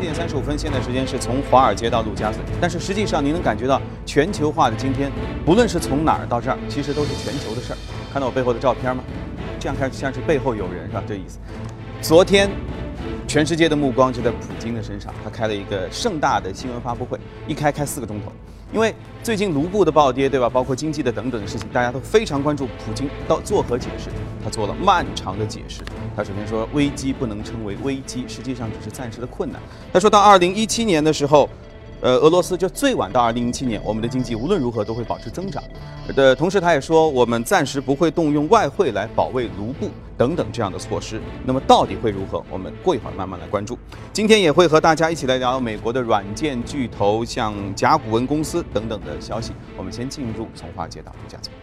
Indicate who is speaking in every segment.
Speaker 1: 七点三十五分，现在时间是从华尔街到陆家嘴，但是实际上您能感觉到全球化的今天，不论是从哪儿到这儿，其实都是全球的事儿。看到我背后的照片吗？这样看像是背后有人是吧？这意思。昨天，全世界的目光就在普京的身上，他开了一个盛大的新闻发布会，一开开四个钟头。因为最近卢布的暴跌，对吧？包括经济的等等的事情，大家都非常关注。普京到作何解释？他做了漫长的解释。他首先说，危机不能称为危机，实际上只是暂时的困难。他说到二零一七年的时候。呃，俄罗斯就最晚到二零一七年，我们的经济无论如何都会保持增长。呃同时，他也说，我们暂时不会动用外汇来保卫卢布等等这样的措施。那么到底会如何？我们过一会儿慢慢来关注。今天也会和大家一起来聊美国的软件巨头，像甲骨文公司等等的消息。我们先进入从化街道独家村。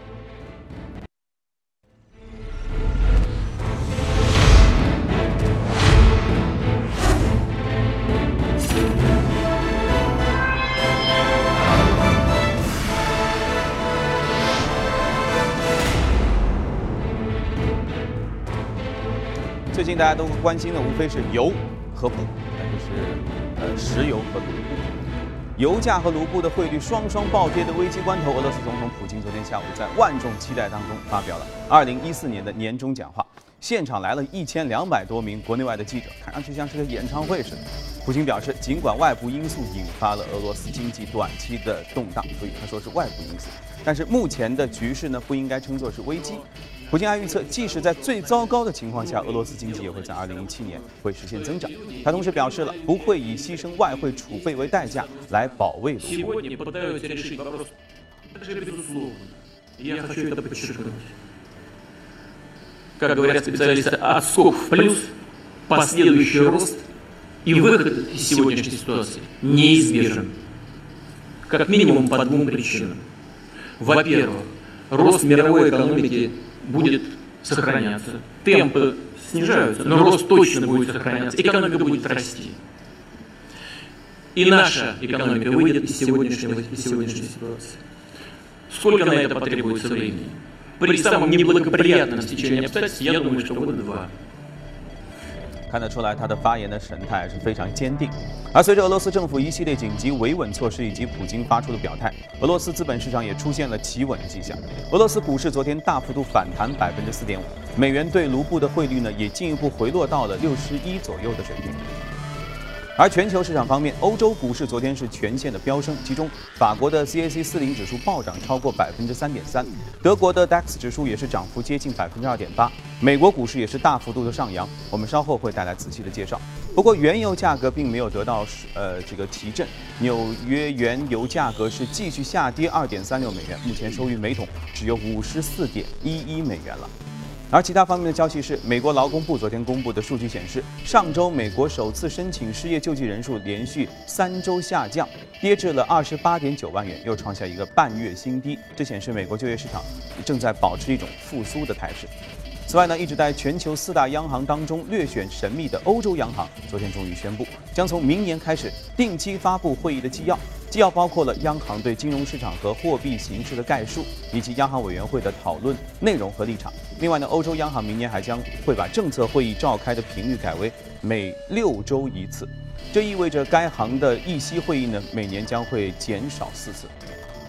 Speaker 1: 最近大家都关心的无非是油和布，那就是呃石油和卢布。油价和卢布的汇率双双暴跌的危机关头，俄罗斯总统普京昨天下午在万众期待当中发表了2014年的年终讲话。现场来了一千两百多名国内外的记者，看上去像是个演唱会似的。普京表示，尽管外部因素引发了俄罗斯经济短期的动荡，所以他说是外部因素，但是目前的局势呢不应该称作是危机。普京还预测，即使在最糟糕的情况下，俄罗斯经济也会在2017年会实现增长。他同时表示了，不会以牺牲外汇储备为代价来保卫卢布。
Speaker 2: как говорят специалисты, отскок в плюс, последующий рост и выход из сегодняшней ситуации неизбежен. Как минимум по двум причинам. Во-первых, рост мировой экономики Будет сохраняться. Темпы снижаются, но рост точно будет сохраняться. Экономика будет расти. И наша экономика выйдет из сегодняшней, из сегодняшней ситуации. Сколько на это потребуется времени? При самом неблагоприятном стечении обстоятельств, я думаю, что года два.
Speaker 1: 看得出来，他的发言的神态是非常坚定。而随着俄罗斯政府一系列紧急维稳措施以及普京发出的表态，俄罗斯资本市场也出现了企稳的迹象。俄罗斯股市昨天大幅度反弹百分之四点五，美元对卢布的汇率呢也进一步回落到了六十一左右的水平。而全球市场方面，欧洲股市昨天是全线的飙升，其中法国的 CAC 四零指数暴涨超过百分之三点三，德国的 DAX 指数也是涨幅接近百分之二点八，美国股市也是大幅度的上扬，我们稍后会带来仔细的介绍。不过原油价格并没有得到呃这个提振，纽约原油价格是继续下跌二点三六美元，目前收于每桶只有五十四点一一美元了。而其他方面的消息是，美国劳工部昨天公布的数据显示，上周美国首次申请失业救济人数连续三周下降，跌至了二十八点九万元，又创下一个半月新低。这显示美国就业市场正在保持一种复苏的态势。此外呢，一直在全球四大央行当中略显神秘的欧洲央行，昨天终于宣布，将从明年开始定期发布会议的纪要。纪要包括了央行对金融市场和货币形势的概述，以及央行委员会的讨论内容和立场。另外呢，欧洲央行明年还将会把政策会议召开的频率改为每六周一次，这意味着该行的议息会议呢，每年将会减少四次。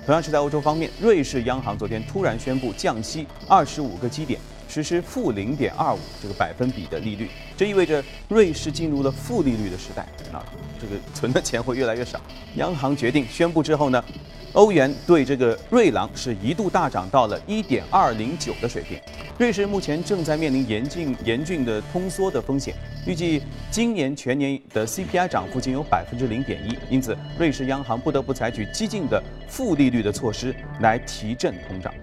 Speaker 1: 同样是在欧洲方面，瑞士央行昨天突然宣布降息二十五个基点。实施负零点二五这个百分比的利率，这意味着瑞士进入了负利率的时代啊，这个 存的钱会越来越少。央行决定宣布之后呢，欧元对这个瑞郎是一度大涨到了一点二零九的水平。瑞士目前正在面临严峻严峻的通缩的风险，预计今年全年的 CPI 涨幅仅有百分之零点一，因此瑞士央行不得不采取激进的负利率的措施来提振通胀。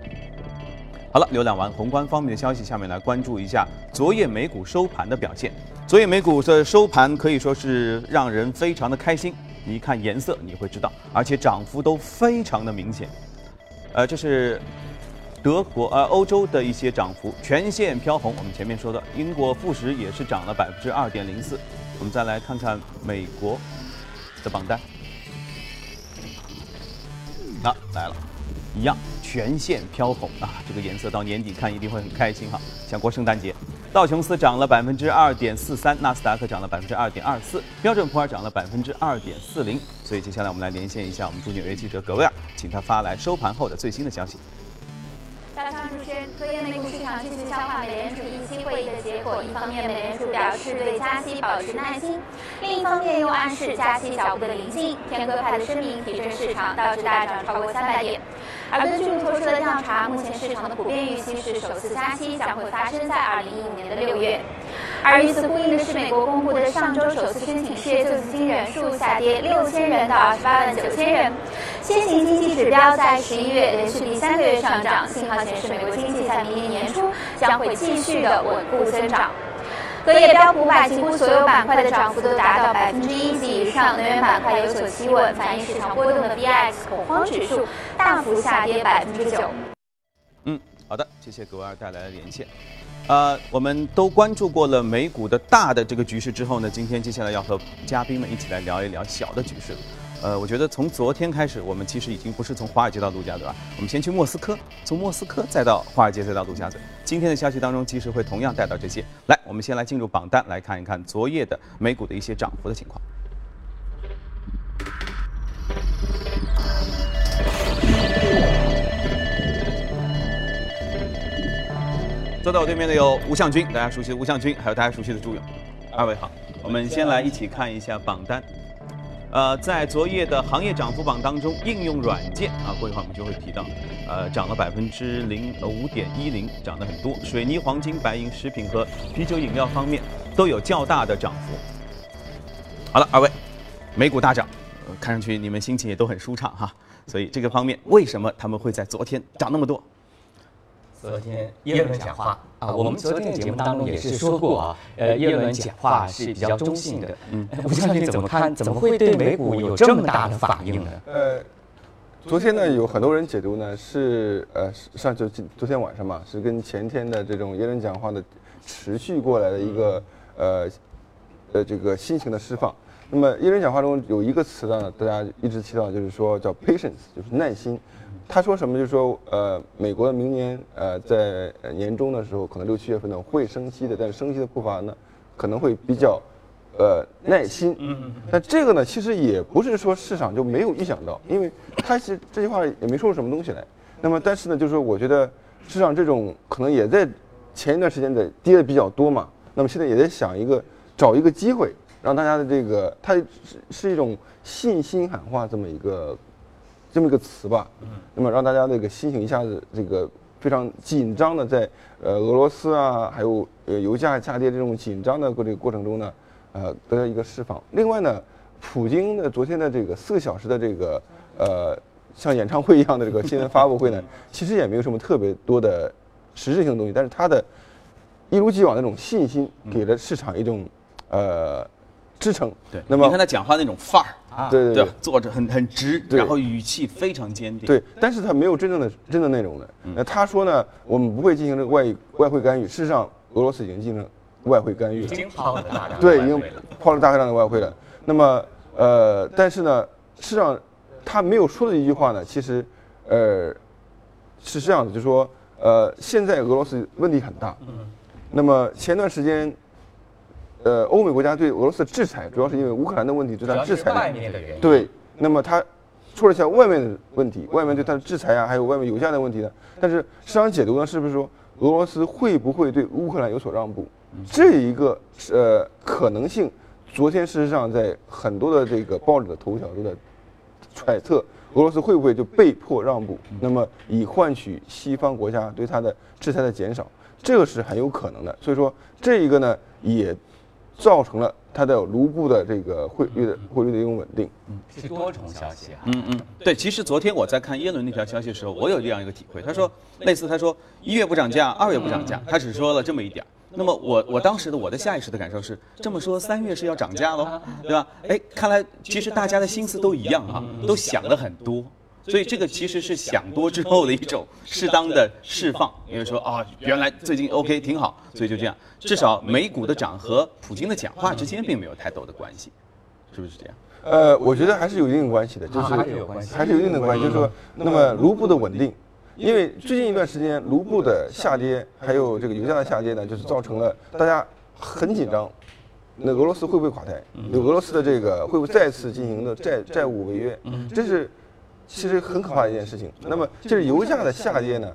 Speaker 1: 好了，浏览完宏观方面的消息，下面来关注一下昨夜美股收盘的表现。昨夜美股的收盘可以说是让人非常的开心，你一看颜色你会知道，而且涨幅都非常的明显。呃，这是德国呃欧洲的一些涨幅全线飘红。我们前面说的英国富时也是涨了百分之二点零四。我们再来看看美国的榜单，那来了。一样，全线飘红啊！这个颜色到年底看一定会很开心哈，像过圣诞节。道琼斯涨了百分之二点四三，纳斯达克涨了百分之二点二四，标准普尔涨了百分之二点四零。所以接下来我们来连线一下我们驻纽约记者葛威尔，请他发来收盘后的最新的消息。
Speaker 3: 早上主持人，昨天美股市场继续消化美联储议息会议的结果。一方面，美联储表示对加息保持耐心；另一方面，又暗示加息脚步的临近。天鸽派的声明提振市场，导致大涨超过三百点。而根据路透社的调查，目前市场的普遍预期是首次加息将会发生在二零一五年的六月。而与此呼应的是，美国公布的上周首次申请失业救济金人数下跌六千人到二十八万九千人。先行经济指标在十一月连续第三个月上涨，信号显示美国经济在明年年初将会继续的稳固增长。隔夜标普五百几乎所有板块的涨幅都达到百分之一及以上，能源板块有所企稳，反映市场波动的 VIX 恐慌指数大幅下跌百分之九。
Speaker 1: 嗯，好的，谢谢格威尔带来的连线。呃，我们都关注过了美股的大的这个局势之后呢，今天接下来要和嘉宾们一起来聊一聊小的局势。呃，我觉得从昨天开始，我们其实已经不是从华尔街到陆家嘴了，我们先去莫斯科，从莫斯科再到华尔街，再到陆家嘴。今天的消息当中，其实会同样带到这些。来，我们先来进入榜单，来看一看昨夜的美股的一些涨幅的情况。坐在我对面的有吴向军，大家熟悉的吴向军，还有大家熟悉的朱勇，二位好。我们先来一起看一下榜单。呃，在昨夜的行业涨幅榜当中，应用软件啊，过一会儿我们就会提到，呃，涨了百分之零呃五点一零，涨得很多。水泥、黄金、白银、食品和啤酒饮料方面都有较大的涨幅。好了，二位，美股大涨，看上去你们心情也都很舒畅哈。所以这个方面，为什么他们会在昨天涨那么多？
Speaker 4: 昨天耶伦讲话啊，我们昨天的节目当中也是说过啊，呃，耶伦讲话是比较中性的。嗯，吴将军怎么看？怎么会对美股有这么大的反应呢？呃，
Speaker 5: 昨天呢，有很多人解读呢是呃上就昨天晚上嘛，是跟前天的这种耶伦讲话的持续过来的一个呃呃这个心情的释放。那么一人讲话中有一个词呢，大家一直提到，就是说叫 patience，就是耐心。他说什么？就是说，呃，美国明年呃在年中的时候，可能六七月份呢会升息的，但是升息的步伐呢可能会比较呃耐心。嗯嗯。但这个呢，其实也不是说市场就没有预想到，因为他其实这句话也没说出什么东西来。那么，但是呢，就是说，我觉得市场这种可能也在前一段时间的跌的比较多嘛。那么现在也在想一个找一个机会，让大家的这个它是是一种信心喊话这么一个。这么一个词吧，那么让大家这个心情一下子这个非常紧张的，在呃俄罗斯啊，还有呃油价下跌这种紧张的过这个过程中呢，呃得到一个释放。另外呢，普京的昨天的这个四个小时的这个呃像演唱会一样的这个新闻发布会呢，其实也没有什么特别多的实质性的东西，但是他的一如既往的那种信心，给了市场一种呃支撑。
Speaker 1: 对，那么你看他讲话那种范儿。
Speaker 5: 啊，对对对，
Speaker 1: 坐着很很直，然后语气非常坚定。
Speaker 5: 对，但是他没有真正的真的内容的。那他说呢，我们不会进行这个外外汇干预。事实上，俄罗斯已经进行外汇干预了，
Speaker 4: 已经抛了大量
Speaker 5: 对，已经抛了大量的外汇了。那么，呃，但是呢，事实上他没有说的一句话呢，其实，呃，是这样的，就是说，呃，现在俄罗斯问题很大。嗯。那么前段时间。呃，欧美国家对俄罗斯的制裁，主要是因为乌克兰的问题对它制裁。
Speaker 4: 外面的原因。
Speaker 5: 对，那么它出了一下外面的问题，外面对它的制裁啊，还有外面油价的问题呢。但是市场解读呢，是不是说俄罗斯会不会对乌克兰有所让步？这一个呃可能性，昨天事实上在很多的这个报纸的头条都在揣测，俄罗斯会不会就被迫让步，那么以换取西方国家对它的制裁的减少，这个是很有可能的。所以说这一个呢也。造成了它的卢布的这个汇率的汇率的一种稳定，
Speaker 4: 嗯，是多重消息啊，
Speaker 1: 嗯嗯，对，其实昨天我在看耶伦那条消息的时候，我有这样一个体会，他说类似他说一月不涨价，二月不涨价，他只说了这么一点那么我我当时的我的下意识的感受是这么说，三月是要涨价喽，对吧？哎，看来其实大家的心思都一样啊，都想了很多。所以这个其实是想多之后的一种适当的释放，因为说啊，原来最近 OK 挺好，所以就这样。至少美股的涨和普京的讲话之间并没有太多的关系，是不是这样？
Speaker 5: 呃，我觉得还是有一定关系的，就是
Speaker 4: 还是有
Speaker 5: 一定的关系。就是说，那么卢布的稳定，因为最近一段时间卢布的下跌，还有这个油价的下跌呢，就是造成了大家很紧张。那俄罗斯会不会垮台？那俄罗斯的这个会不会再次进行的债债务违约？这是其实很可怕的一件事情。那么，这是油价的下跌呢，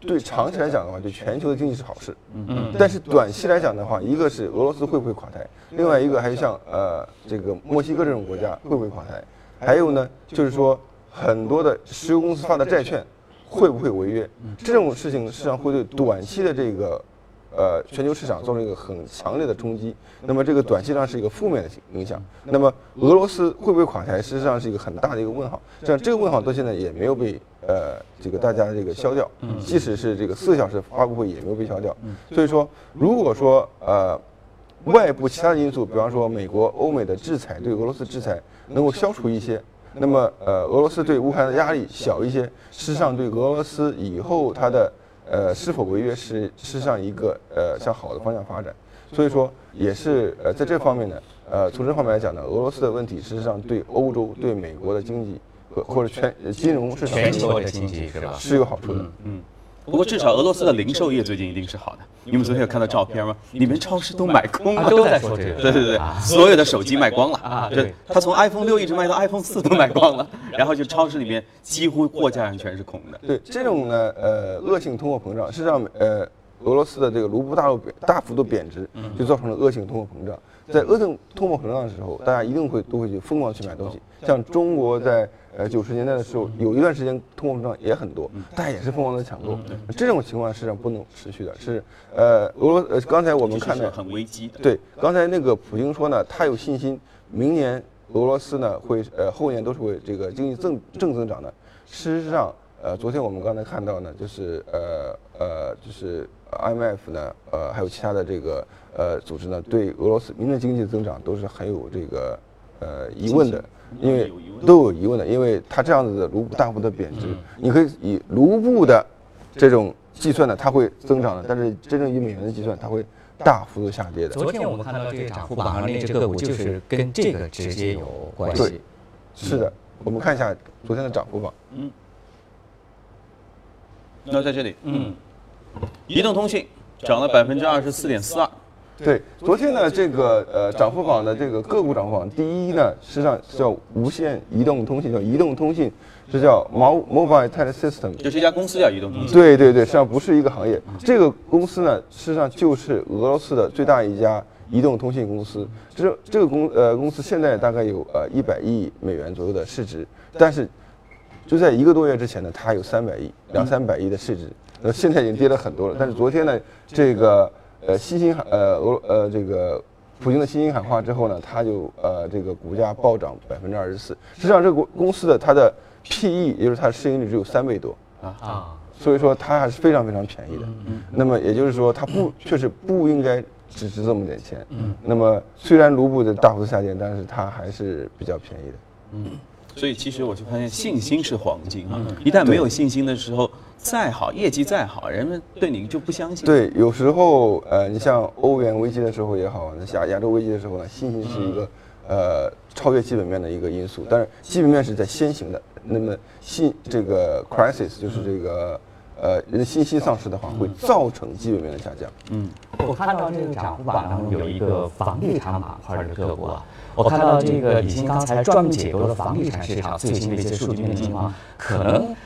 Speaker 5: 对长期来讲的话，对全球的经济是好事。嗯。但是短期来讲的话，一个是俄罗斯会不会垮台，另外一个还有像呃这个墨西哥这种国家会不会垮台，还有呢就是说很多的石油公司发的债券会不会违约？这种事情实际上会对短期的这个。呃，全球市场造成一个很强烈的冲击，那么这个短期上是一个负面的影响。那么俄罗斯会不会垮台，实际上是一个很大的一个问号。这样这个问号到现在也没有被呃这个大家这个消掉，即使是这个四个小时发布会也没有被消掉。所以说，如果说呃外部其他的因素，比方说美国、欧美的制裁对俄罗斯制裁能够消除一些，那么呃俄罗斯对乌克兰的压力小一些，事实上对俄罗斯以后它的。呃，是否违约是事实上一个呃向好的方向发展，所以说也是呃在这方面呢，呃从这方面来讲呢，俄罗斯的问题事实上对欧洲、对美国的经济和或者全金融市场
Speaker 4: 全球的经济是吧？
Speaker 5: 是有好处的，
Speaker 1: 嗯。不过至少俄罗斯的零售业最近一定是好的。你们昨天有看到照片吗？里面超市都买空了，
Speaker 4: 都在说这个。
Speaker 1: 对对对，所有的手机卖光了啊！对，他从 iPhone 六一直卖到 iPhone 四都卖光了，然后就超市里面几乎货架上全是空的。
Speaker 5: 对这种呢，呃，恶性通货膨胀，实际上，呃，俄罗斯的这个卢布大陆贬大幅度贬值，就造成了恶性通货膨胀。在恶性通货膨胀的时候，大家一定会都会去疯狂去买东西。像中国在。呃，九十年代的时候，有一段时间通货膨胀也很多，大家也是疯狂的抢购。这种情况实际上不能持续的，是呃，俄罗呃，刚才我们看的
Speaker 1: 很危机。
Speaker 5: 对，刚才那个普京说呢，他有信心，明年俄罗斯呢会呃后年都是会这个经济正正增长的。事实上，呃，昨天我们刚才看到呢，就是呃呃，就是 IMF 呢，呃，还有其他的这个呃组织呢，对俄罗斯明年经济的增长都是很有这个呃疑问的。因为都有疑问的，因为它这样子的卢布大幅的贬值，你可以以卢布的这种计算呢，它会增长的，但是真正以美元的计算，它会大幅度下跌的。
Speaker 4: 昨天我们看到这个涨幅榜上那只个股，就是跟这个直接有关系。
Speaker 5: 对，是的，我们看一下昨天的涨幅榜。嗯，
Speaker 1: 那在这里，嗯，移动通信涨了百分之二十四点四二。
Speaker 5: 对，昨天呢，这个呃涨幅榜的这个个股涨幅榜，第一呢，实际上叫无线移动通信，叫移动通信，是叫 Mo Mobile Telesystem，
Speaker 1: 就是一家公司叫移动通信。
Speaker 5: 对对对，实际上不是一个行业。这个公司呢，实际上就是俄罗斯的最大一家移动通信公司。这这个公呃公司现在大概有呃一百亿美元左右的市值，但是就在一个多月之前呢，它有三百亿两三百亿的市值，呃现在已经跌了很多了。但是昨天呢，这个。呃，新兴喊呃俄呃这个普京的新兴喊话之后呢，它就呃这个股价暴涨百分之二十四。实际上，这个公司的它的 PE，也就是它的市盈率只有三倍多啊啊，所以说它还是非常非常便宜的。嗯那么也就是说，它不确实不应该只值这么点钱。嗯。那么虽然卢布的大幅下跌，但是它还是比较便宜的。
Speaker 1: 嗯。所以其实我就发现，信心是黄金啊！一旦没有信心的时候。再好，业绩再好，人们对你就不相信。
Speaker 5: 对，有时候，呃，你像欧元危机的时候也好，那亚亚洲危机的时候呢，信心是一个，呃，超越基本面的一个因素。但是基本面是在先行的，那么信这个 crisis 就是这个，呃，人的信心丧失的话，会造成基本面的下降。
Speaker 4: 嗯，我看到这个涨幅榜当中有一个房地产板块的个股啊，我看到这个已经刚才专门解读了房地产市场最新的一些数据面的情况，可能。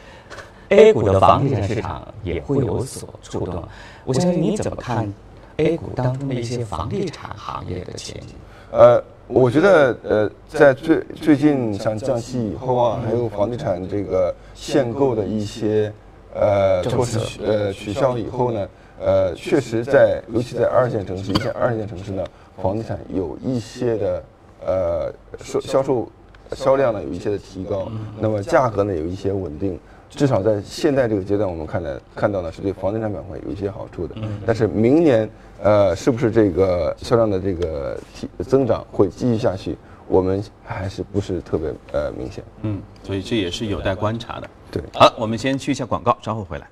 Speaker 4: A 股的房地产市场也会有所触动，我相信你怎么看 A 股当中的一些房地产行业的前景？
Speaker 5: 呃，我觉得呃，在最最近像降息以后啊，还有房地产这个限购的一些呃措施呃取消以后呢，呃，确实在尤其在二线城市、一线、二线城市呢，房地产有一些的呃售销售销量呢有一些的提高，那么价格呢有一些稳定。至少在现在这个阶段，我们看来看到呢，是对房地产板块有一些好处的。嗯。但是明年，呃，是不是这个销量的这个提增长会继续下去，我们还是不是特别呃明显。
Speaker 1: 嗯。所以这也是有待观察的。
Speaker 5: 对。
Speaker 1: 好，我们先去一下广告，稍后回来。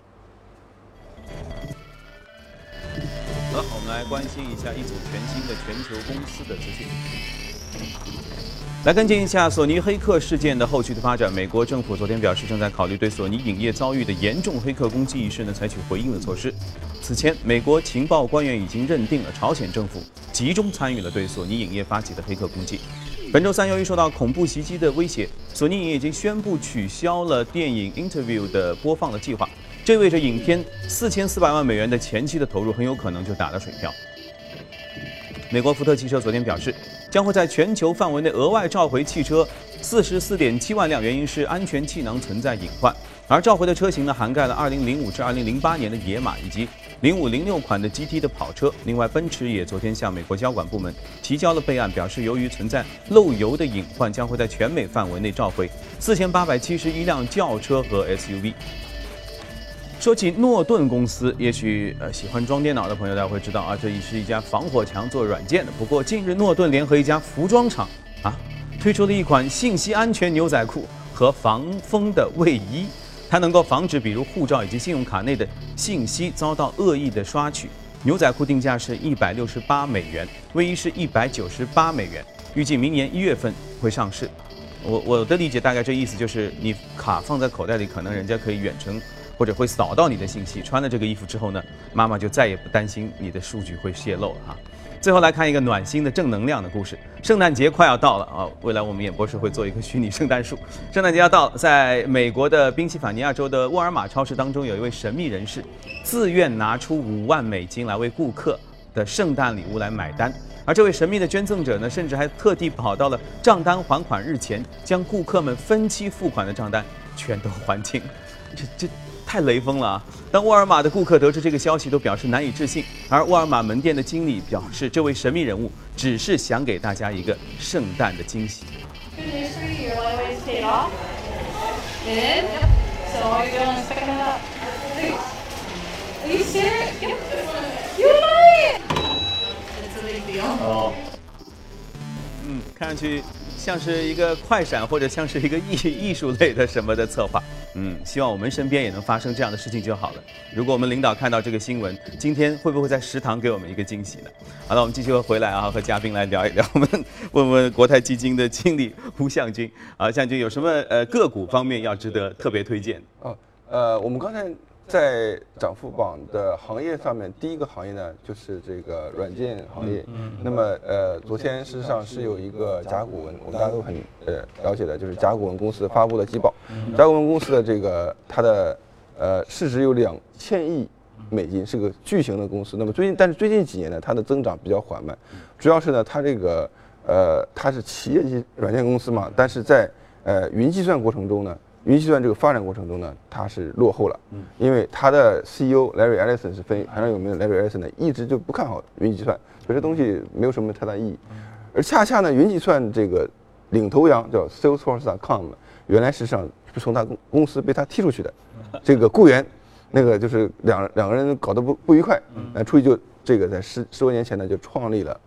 Speaker 1: 好，我们来关心一下一组全新的全球公司的资讯。来跟进一下索尼黑客事件的后续的发展。美国政府昨天表示，正在考虑对索尼影业遭遇的严重黑客攻击一事呢采取回应的措施。此前，美国情报官员已经认定了朝鲜政府集中参与了对索尼影业发起的黑客攻击。本周三，由于受到恐怖袭击的威胁，索尼影业已经宣布取消了电影《Interview》的播放的计划，这意味着影片四千四百万美元的前期的投入很有可能就打了水漂。美国福特汽车昨天表示，将会在全球范围内额外召回汽车四十四点七万辆，原因是安全气囊存在隐患。而召回的车型呢，涵盖了二零零五至二零零八年的野马以及零五零六款的 GT 的跑车。另外，奔驰也昨天向美国交管部门提交了备案，表示由于存在漏油的隐患，将会在全美范围内召回四千八百七十一辆轿车和 SUV。说起诺顿公司，也许呃喜欢装电脑的朋友大家会知道啊，这里是一家防火墙做软件的。不过近日诺顿联合一家服装厂啊，推出了一款信息安全牛仔裤和防风的卫衣，它能够防止比如护照以及信用卡内的信息遭到恶意的刷取。牛仔裤定价是一百六十八美元，卫衣是一百九十八美元，预计明年一月份会上市。我我的理解大概这意思就是，你卡放在口袋里，可能人家可以远程。或者会扫到你的信息。穿了这个衣服之后呢，妈妈就再也不担心你的数据会泄露了哈。最后来看一个暖心的正能量的故事。圣诞节快要到了啊，未来我们演播室会做一个虚拟圣诞树。圣诞节要到了，在美国的宾夕法尼亚州的沃尔玛超市当中，有一位神秘人士自愿拿出五万美金来为顾客的圣诞礼物来买单。而这位神秘的捐赠者呢，甚至还特地跑到了账单还款日前，将顾客们分期付款的账单全都还清。这这。太雷锋了啊！当沃尔玛的顾客得知这个消息，都表示难以置信。而沃尔玛门店的经理表示，这位神秘人物只是想给大家一个圣诞的惊喜。哦，嗯，看上去。像是一个快闪，或者像是一个艺艺术类的什么的策划，嗯，希望我们身边也能发生这样的事情就好了。如果我们领导看到这个新闻，今天会不会在食堂给我们一个惊喜呢？好了，我们继续回来啊，和嘉宾来聊一聊。我们问问国泰基金的经理胡向军啊，向军有什么呃个股方面要值得特别推荐？
Speaker 5: 哦，呃，我们刚才。在涨幅榜的行业上面，第一个行业呢就是这个软件行业。那么，呃，昨天事实上是有一个甲骨文，我们大家都很呃了解的，就是甲骨文公司发布的季报。甲骨文公司的这个它的呃市值有两千亿美金，是个巨型的公司。那么最近，但是最近几年呢，它的增长比较缓慢，主要是呢，它这个呃它是企业级软件公司嘛，但是在呃云计算过程中呢。云计算这个发展过程中呢，它是落后了，嗯。因为它的 CEO Larry Ellison 是非常有名的，Larry Ellison 呢一直就不看好云计算，所以这东西没有什么太大意义。而恰恰呢，云计算这个领头羊叫 Salesforce.com，原来实际上是从他公公司被他踢出去的，这个雇员，那个就是两两个人搞得不不愉快，呃，出去就这个在十十多年前呢就创立了，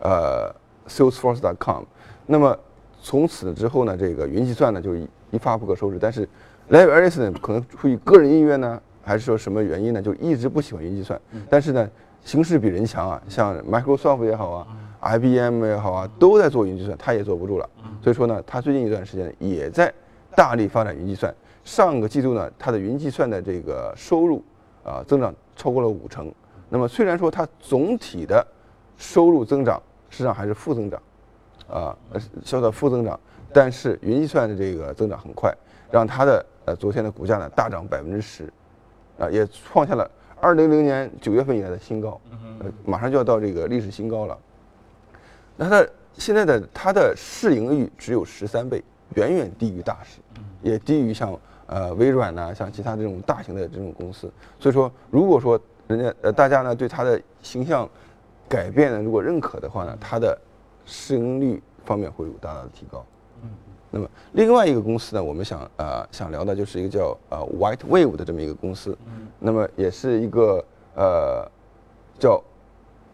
Speaker 5: 呃，Salesforce.com，那么从此之后呢，这个云计算呢就以一发不可收拾，但是 Larry Ellison 可能出于个人意愿呢，还是说什么原因呢，就一直不喜欢云计算。但是呢，形势比人强啊，像 Microsoft 也好啊，IBM 也好啊，都在做云计算，他也坐不住了。所以说呢，他最近一段时间也在大力发展云计算。上个季度呢，它的云计算的这个收入啊增长超过了五成。那么虽然说它总体的收入增长实际上还是负增长，啊，受到负增长。但是云计算的这个增长很快，让它的呃昨天的股价呢大涨百分之十，啊也创下了二零零年九月份以来的新高，呃马上就要到这个历史新高了。那它现在的它的市盈率只有十三倍，远远低于大市，也低于像呃微软呐像其他这种大型的这种公司。所以说，如果说人家呃大家呢对它的形象改变呢如果认可的话呢，它的市盈率方面会有大大的提高。那么另外一个公司呢，我们想呃想聊的就是一个叫呃 White Wave 的这么一个公司，那么也是一个呃叫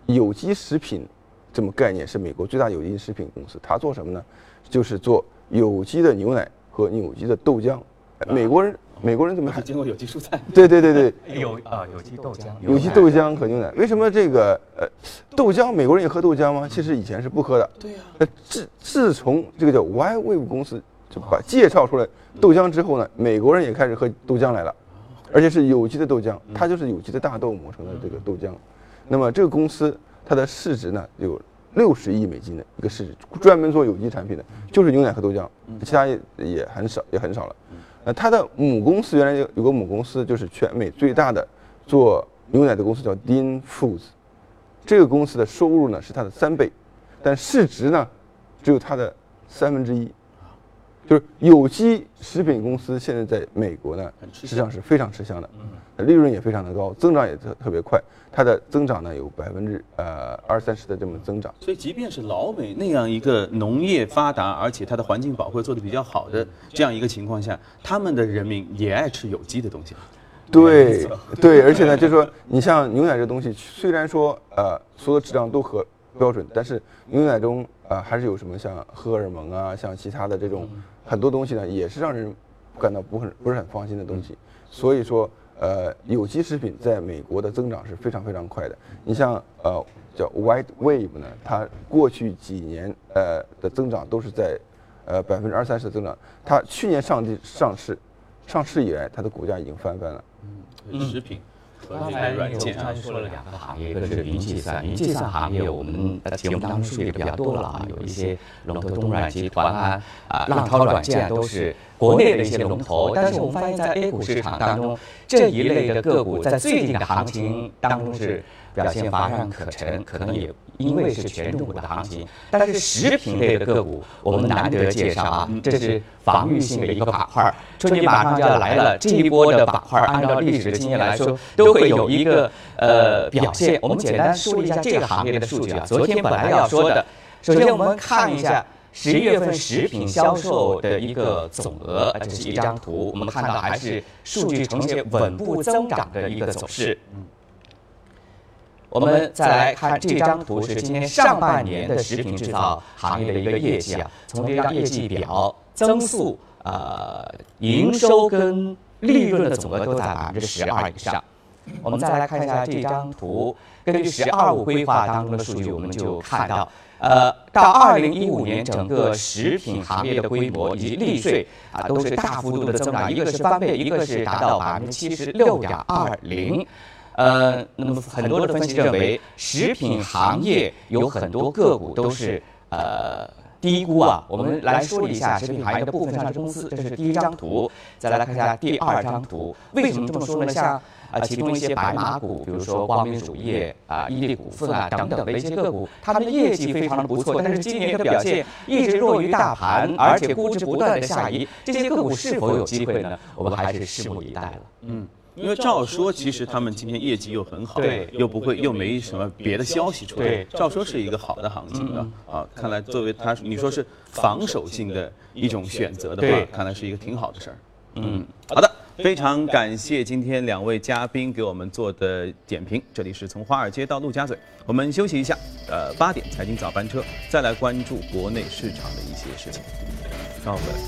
Speaker 5: 有机食品这么概念，是美国最大有机食品公司。它做什么呢？就是做有机的牛奶和有机的豆浆美国人美国人怎么 还
Speaker 1: 见过有机蔬菜？
Speaker 5: 对对对对，
Speaker 4: 有啊，有机豆浆，
Speaker 5: 有机豆浆和牛奶。为什么这个呃豆浆美国人也喝豆浆吗？其实以前是不喝的。
Speaker 1: 对呀、
Speaker 5: 呃，自自从这个叫 Y Wave 公司就把介绍出来豆浆之后呢，美国人也开始喝豆浆来了，而且是有机的豆浆，它就是有机的大豆磨成的这个豆浆。那么这个公司它的市值呢有六十亿美金的一个市值，专门做有机产品的，就是牛奶和豆浆，其他也也很少也很少了。呃，它的母公司原来有有个母公司，就是全美最大的做牛奶的公司叫 Dean Foods，这个公司的收入呢是它的三倍，但市值呢只有它的三分之一。就是有机食品公司现在在美国呢，实际上是非常吃香的，利润也非常的高，增长也特特别快，它的增长呢有百分之呃二三十的这么增长。
Speaker 1: 所以，即便是老美那样一个农业发达，而且它的环境保护做得比较好的这样一个情况下，他们的人民也爱吃有机的东西。
Speaker 5: 对对，而且呢，就是说，你像牛奶这东西，虽然说呃所有的质量都合标准，但是牛奶中啊、呃还是有什么像荷尔蒙啊，像其他的这种很多东西呢，也是让人感到不很不是很放心的东西。所以说，呃，有机食品在美国的增长是非常非常快的。你像呃叫 White Wave 呢，它过去几年呃的增长都是在呃百分之二三十的增长，它去年上地上市，上市以来它的股价已经翻番了。
Speaker 1: 嗯食品和这
Speaker 4: 刚才
Speaker 1: 个软件啊
Speaker 4: 刚才，说了两个行业，一个是云计算，云计算行业我们在节目当中梳理的比较多了啊，有一些龙头东软集团啊、啊浪潮软件啊都是国内的一些龙头，但是我们发现，在 A 股市场当中，这一类的个股在最近的行情当中是表现乏善可陈，可能也因为是权重股的行情，但是食品类的个股我们难得介绍啊，这是防御性的一个板块，春节马上就要来了，这一波的板块按照历史的经验来说，都会有一个呃表现。我们简单梳理一下这个行业的数据啊，昨天本来要说的，首先我们看一下。十一月份食品销售的一个总额，呃这是一张图，我们看到还是数据呈现稳步增长的一个走势。我们再来看这张图，是今年上半年的食品制造行业的一个业绩啊。从这张业绩表增速，呃，营收跟利润的总额都在百分之十二以上。我们再来看一下这张图，根据“十二五”规划当中的数据，我们就看到，呃，到二零一五年，整个食品行业的规模以及利税啊，都是大幅度的增长，一个是翻倍，一个是达到百分之七十六点二零。呃，那么很多的分析认为，食品行业有很多个股都是呃低估啊。我们来说一下食品行业的部分上市公司，这是第一张图。再来看一下第二张图，为什么这么说呢？像啊，其中一些白马股，比如说光明乳业啊、伊利股份啊等等的一些个股，它们的业绩非常的不错，但是今年的表现一直弱于大盘，而且估值不断的下移，这些个股是否有机会呢？我们还是拭目以待了。
Speaker 1: 嗯，因为照说其实他们今天业绩又很好，
Speaker 4: 对
Speaker 1: 又不会又没什么别的消息出来，
Speaker 4: 对
Speaker 1: 照说是一个好的行情啊啊。看来作为他你说是防守性的一种选择的话，看来是一个挺好的事儿。嗯，好的，非常感谢今天两位嘉宾给我们做的点评。这里是从华尔街到陆家嘴，我们休息一下，呃，八点财经早班车，再来关注国内市场的一些事情。稍后回来。